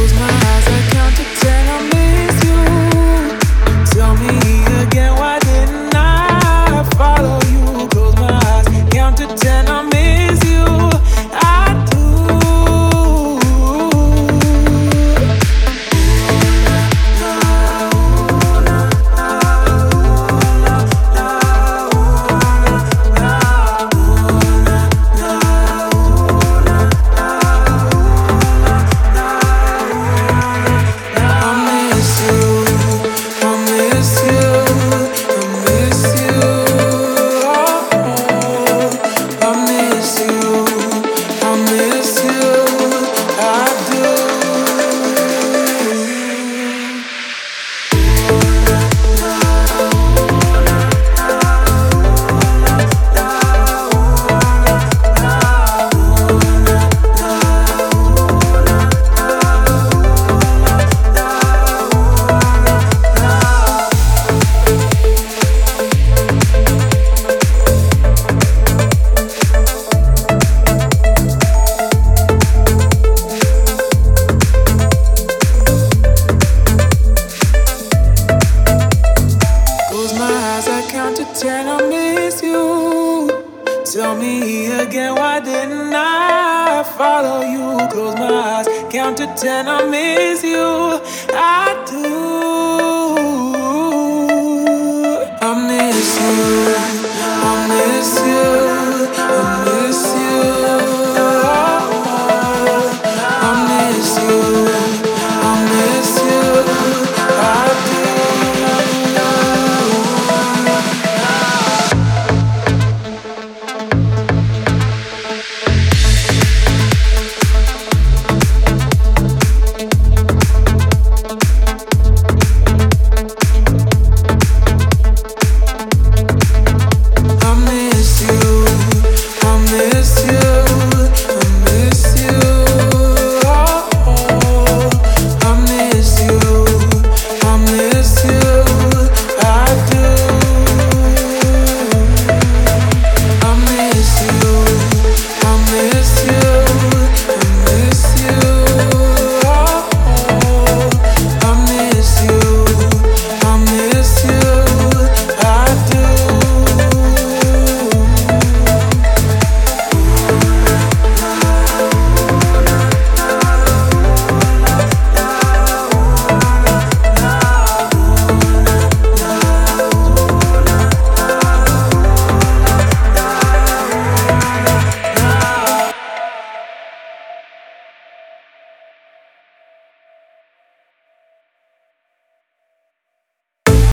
close my you. As I count to ten, I miss you. Tell me again, why didn't I follow you? Close my eyes, count to ten, I miss you. I do.